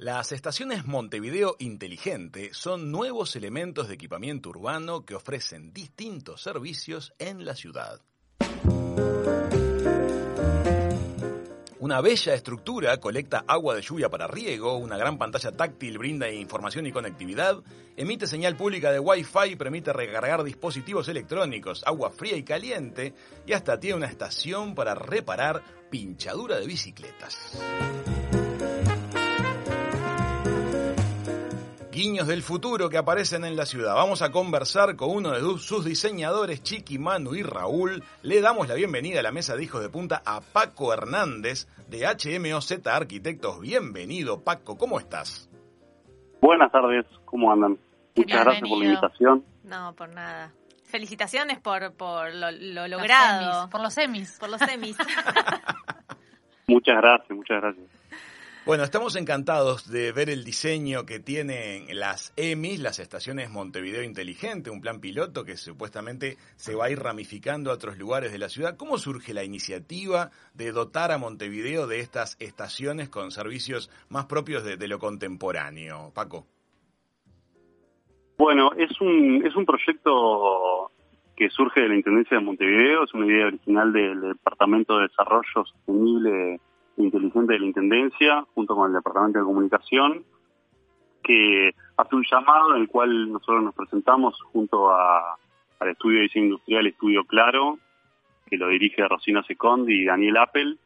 Las estaciones Montevideo Inteligente son nuevos elementos de equipamiento urbano que ofrecen distintos servicios en la ciudad. Una bella estructura colecta agua de lluvia para riego, una gran pantalla táctil brinda información y conectividad, emite señal pública de Wi-Fi, permite recargar dispositivos electrónicos, agua fría y caliente y hasta tiene una estación para reparar pinchadura de bicicletas. Guiños del futuro que aparecen en la ciudad. Vamos a conversar con uno de sus diseñadores, Chiqui, Manu y Raúl. Le damos la bienvenida a la mesa de hijos de punta a Paco Hernández de HMOZ Arquitectos. Bienvenido, Paco, ¿cómo estás? Buenas tardes, ¿cómo andan? Muchas gracias por la invitación. No, por nada. Felicitaciones por, por lo, logrado. por los semis. Por los semis. muchas gracias, muchas gracias. Bueno, estamos encantados de ver el diseño que tienen las EMIs, las estaciones Montevideo Inteligente, un plan piloto que supuestamente se va a ir ramificando a otros lugares de la ciudad. ¿Cómo surge la iniciativa de dotar a Montevideo de estas estaciones con servicios más propios de, lo contemporáneo? Paco. Bueno, es un, es un proyecto que surge de la Intendencia de Montevideo, es una idea original del Departamento de Desarrollo Sostenible inteligente de la Intendencia, junto con el Departamento de Comunicación, que hace un llamado en el cual nosotros nos presentamos junto a, al Estudio de Diseño Industrial Estudio Claro, que lo dirige Rosina Secondi y Daniel Apple,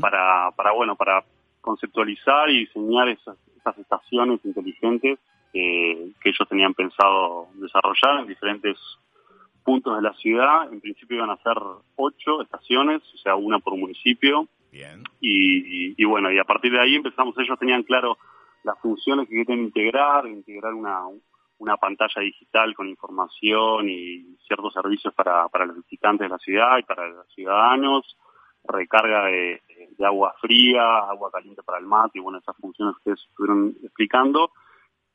para, para, bueno, para conceptualizar y diseñar esas, esas estaciones inteligentes que ellos tenían pensado desarrollar en diferentes puntos de la ciudad. En principio iban a ser ocho estaciones, o sea, una por municipio, Bien. Y, bueno, y a partir de ahí empezamos, ellos tenían claro las funciones que querían integrar, integrar una, una pantalla digital con información y ciertos servicios para, para los visitantes de la ciudad y para los ciudadanos, recarga de, de agua fría, agua caliente para el mate y bueno, esas funciones que estuvieron explicando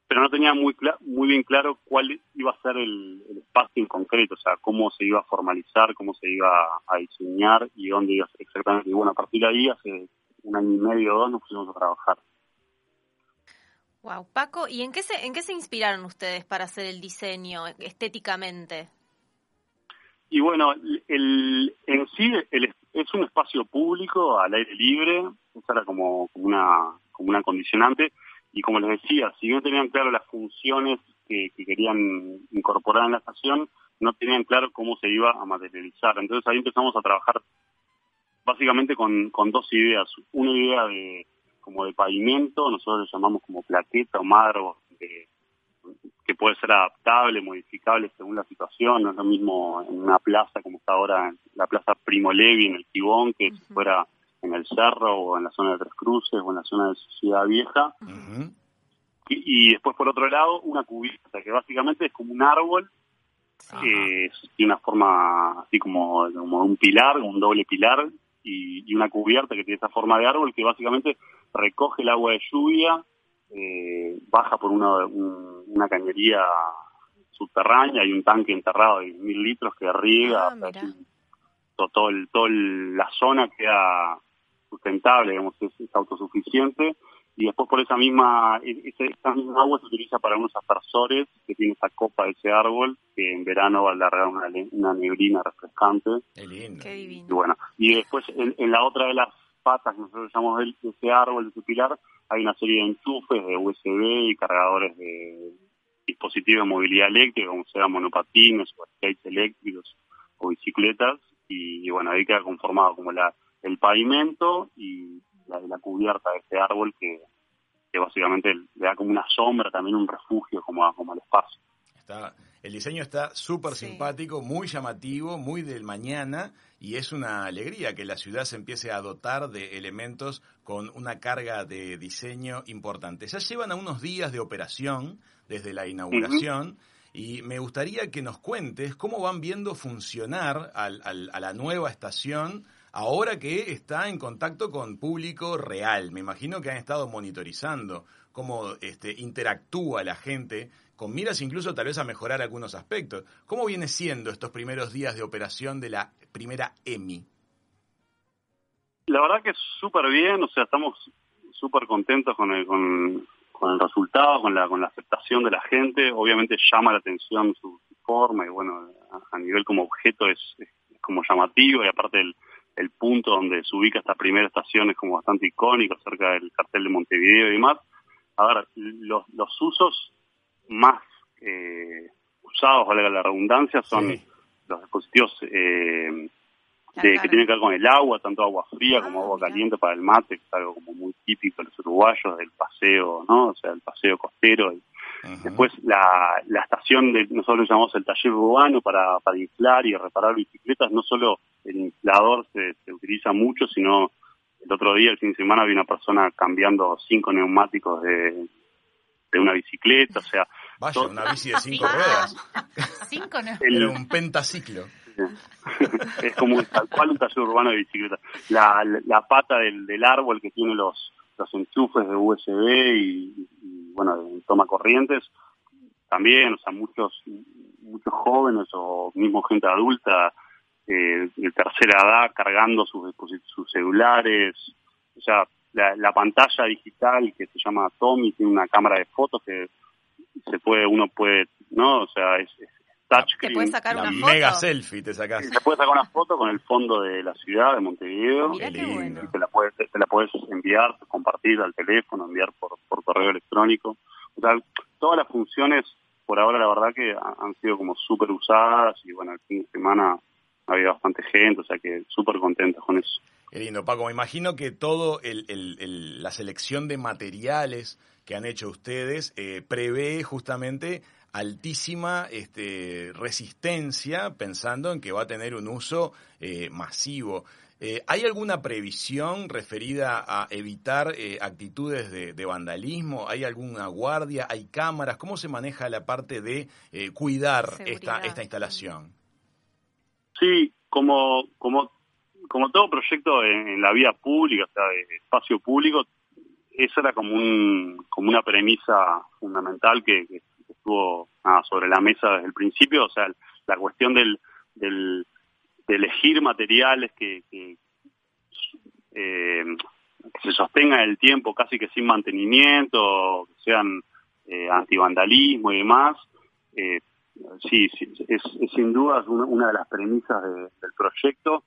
pero no tenía muy muy bien claro cuál iba a ser el, espacio en concreto, o sea, cómo se iba a formalizar, cómo se iba a diseñar y dónde iba a ser exactamente. Y bueno, a partir de ahí, hace un año y medio o dos, nos pusimos a trabajar. Wow, Paco, ¿y en qué se en qué se inspiraron ustedes para hacer el diseño estéticamente? Y bueno, el, en sí es un espacio público al aire libre, esa era como, como una como una condicionante y como les decía, si no tenían claro las funciones que, querían incorporar en la estación, no tenían claro cómo se iba a materializar. Entonces ahí empezamos a trabajar básicamente con, dos ideas. Una idea de como de pavimento, nosotros le llamamos como plaqueta o madro, que puede ser adaptable, modificable según la situación. No es lo mismo en una plaza como está ahora, en la plaza Primo Levi, en el Tibón, que si fuera en el Cerro o en la zona de Tres Cruces o en la zona de Ciudad Vieja. y, después, por otro lado, una cubierta, que básicamente es como un árbol que tiene una forma así como, como un pilar, un doble pilar, y, una cubierta que tiene esa forma de árbol que básicamente recoge el agua de lluvia, eh, baja por una, una cañería subterránea, hay un tanque enterrado de mil litros que riega, ah, todo, el, todo la zona queda sustentable, digamos, es, autosuficiente. Y después por esa misma, e, esa misma agua se utiliza para unos aspersores que tiene esa copa de ese árbol, que en verano va a alargar una, una neblina refrescante. Qué lindo. Qué divino. Y bueno, y después en, la otra de las patas que nosotros llamamos de ese árbol, de ese pilar, hay una serie de enchufes de USB y cargadores de dispositivos de movilidad eléctrica, como sea monopatines o skates eléctricos o bicicletas, y, y bueno, ahí queda conformado como la el pavimento y la, la cubierta de este árbol que, básicamente le da como una sombra, también un refugio como, como al espacio. Está, el diseño está súper simpático, muy llamativo, muy del mañana y es una alegría que la ciudad se empiece a dotar de elementos con una carga de diseño importante. Ya llevan a unos días de operación desde la inauguración. Y me gustaría que nos cuentes cómo van viendo funcionar al, a la nueva estación ahora que está en contacto con público real. Me imagino que han estado monitorizando cómo este, interactúa la gente, con miras incluso tal vez a mejorar algunos aspectos. ¿Cómo viene siendo estos primeros días de operación de la primera EMI? La verdad que súper bien, o sea, estamos súper contentos con, con, con el resultado, con la, con la aceptación de la gente. Obviamente llama la atención su, forma y bueno, a, nivel como objeto es, como llamativo y aparte el, el punto donde se ubica esta primera estación es como bastante icónico, cerca del cartel de Montevideo y demás. A ver, los, los usos más eh, usados, valga la redundancia, son los dispositivos eh, que tienen que ver con el agua, tanto agua fría como ah, agua caliente para el mate, que es algo como muy típico de los uruguayos, del paseo, ¿no? O sea, el paseo costero. Después la, la estación de, nosotros lo llamamos el taller urbano para, para inflar y reparar bicicletas, no solo el inflador se, se utiliza mucho, sino el otro día, el fin de semana, había una persona cambiando cinco neumáticos de, de una bicicleta, o sea... Vaya, una bici de cinco ruedas. cinco Era un pentaciclo. es como tal cual un taller urbano de bicicleta. La, la, pata del, del árbol que tiene los, los enchufes de USB y, bueno, toma corrientes, también, o sea, muchos muchos jóvenes o mismo gente adulta eh, de tercera edad cargando sus sus celulares, o sea, la, la, pantalla digital que se llama Tommy tiene una cámara de fotos que se puede uno puede no o sea es, ¿Te puedes sacar una foto? mega selfie te sacas. Te puedes sacar una foto con el fondo de la ciudad de Montevideo. y te la puedes, te la puedes enviar, compartir al teléfono, enviar por, por correo electrónico. O sea, todas las funciones, por ahora la verdad que han sido como súper usadas y bueno, el fin de semana ha habido bastante gente, o sea que súper contentos con eso. Qué lindo, Paco. Me imagino que todo el, el, la selección de materiales que han hecho ustedes eh, prevé justamente altísima este, resistencia pensando en que va a tener un uso eh, masivo. Eh, ¿Hay alguna previsión referida a evitar eh, actitudes de, vandalismo? ¿Hay alguna guardia? ¿Hay cámaras? ¿Cómo se maneja la parte de cuidar esta, esta instalación? Sí, como, como, como todo proyecto en, la vía pública, o sea, de espacio público, esa era como, un, como una premisa fundamental que estuvo sobre la mesa desde el principio, o sea, la cuestión del, del de elegir materiales que, que, eh, se sostengan el tiempo casi que sin mantenimiento, que sean eh, antivandalismo y demás, eh, sí, sí es, sin duda una, de las premisas del proyecto.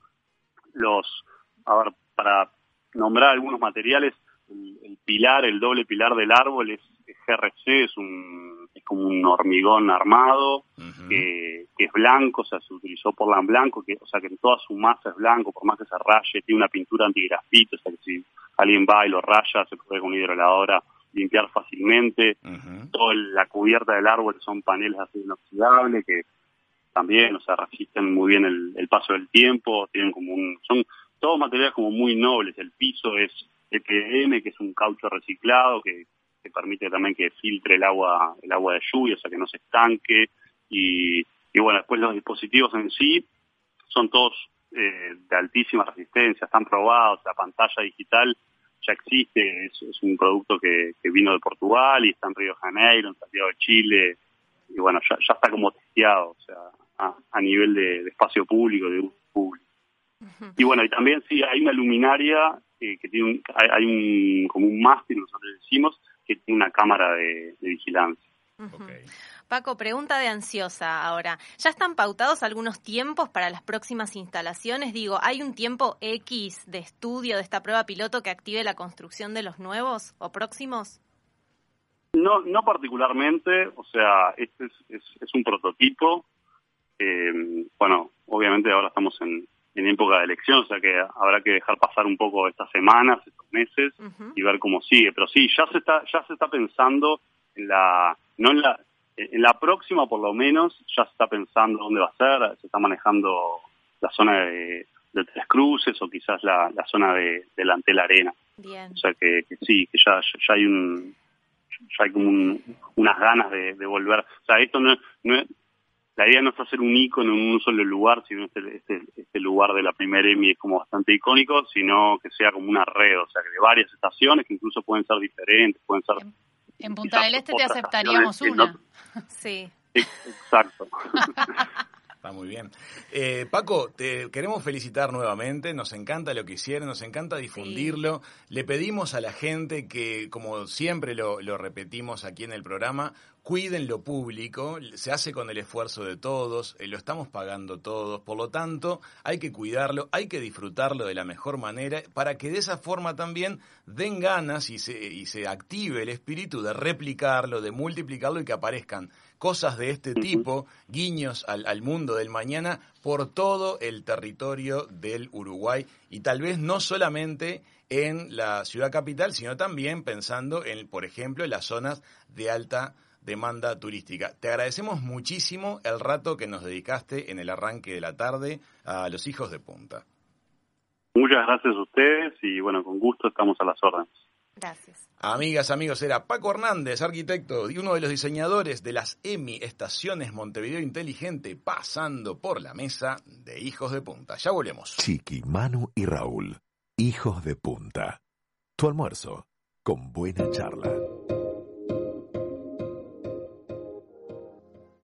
Los, a ver, para nombrar algunos materiales, el, pilar, el doble pilar del árbol es, es GRC, es un es como un hormigón armado que, es blanco, o sea, se utilizó por la blanco, que, o sea, que en toda su masa es blanco, por más que se raye, tiene una pintura antigrafito, o sea, que si alguien va y lo raya, se puede con una hidroladora limpiar fácilmente. Toda la cubierta del árbol son paneles así inoxidables que también, o sea, resisten muy bien el, paso del tiempo, tienen como un, son todos materiales como muy nobles. El piso es EPDM, que es un caucho reciclado, que que permite también que filtre el agua, el agua de lluvia, o sea que no se estanque. Y, y bueno, después los dispositivos en sí son todos eh, de altísima resistencia, están probados, la pantalla digital ya existe, es, un producto que, que, vino de Portugal y está en Río de Janeiro, en Santiago de Chile, y bueno, ya, ya está como testeado, o sea, a, nivel de, espacio público, de uso público. Y bueno, y también sí, hay una luminaria eh, que tiene un, hay, un, como un mástil, nosotros decimos, que tiene una cámara de, vigilancia. Paco, pregunta de ansiosa ahora. ¿Ya están pautados algunos tiempos para las próximas instalaciones? Digo, ¿hay un tiempo X de estudio de esta prueba piloto que active la construcción de los nuevos o próximos? No, no particularmente. O sea, este es, es, un prototipo. Eh, bueno, obviamente ahora estamos en, en época de elección, o sea que habrá que dejar pasar un poco estas semanas, estos meses y ver cómo sigue. Pero sí, ya se está ya se está pensando en la no en la en la próxima por lo menos ya se está pensando dónde va a ser, se está manejando la zona de, Tres Cruces o quizás la, la zona de delante de la arena. Bien. O sea que, sí, que ya ya hay un ya hay como unas ganas de, de volver. O sea, esto no, no, la idea no es hacer un icono en un solo lugar, sino este, este, este lugar de la primera EMI es como bastante icónico, sino que sea como una red, o sea, que de varias estaciones que incluso pueden ser diferentes, pueden ser... En, Punta del Este te aceptaríamos una. Sí. Exacto. Está muy bien. Eh, Paco, te queremos felicitar nuevamente, nos encanta lo que hicieron, nos encanta difundirlo. Le pedimos a la gente que, como siempre lo, lo repetimos aquí en el programa, cuiden lo público, se hace con el esfuerzo de todos, eh, lo estamos pagando todos, por lo tanto hay que cuidarlo, hay que disfrutarlo de la mejor manera para que de esa forma también den ganas y se, y se active el espíritu de replicarlo, de multiplicarlo y que aparezcan cosas de este tipo, guiños al, al mundo del mañana por todo el territorio del Uruguay. Y tal vez no solamente en la ciudad capital, sino también pensando en, por ejemplo, en las zonas de alta demanda turística. Te agradecemos muchísimo el rato que nos dedicaste en el arranque de la tarde a los hijos de punta. Muchas gracias a ustedes y bueno, con gusto estamos a las órdenes. Gracias. Amigas, amigos, era Paco Hernández, arquitecto y uno de los diseñadores de las EMI Estaciones Montevideo Inteligente, pasando por la mesa de Hijos de Punta. Ya volvemos. Chiqui, Manu y Raúl, Hijos de Punta. Tu almuerzo con buena charla.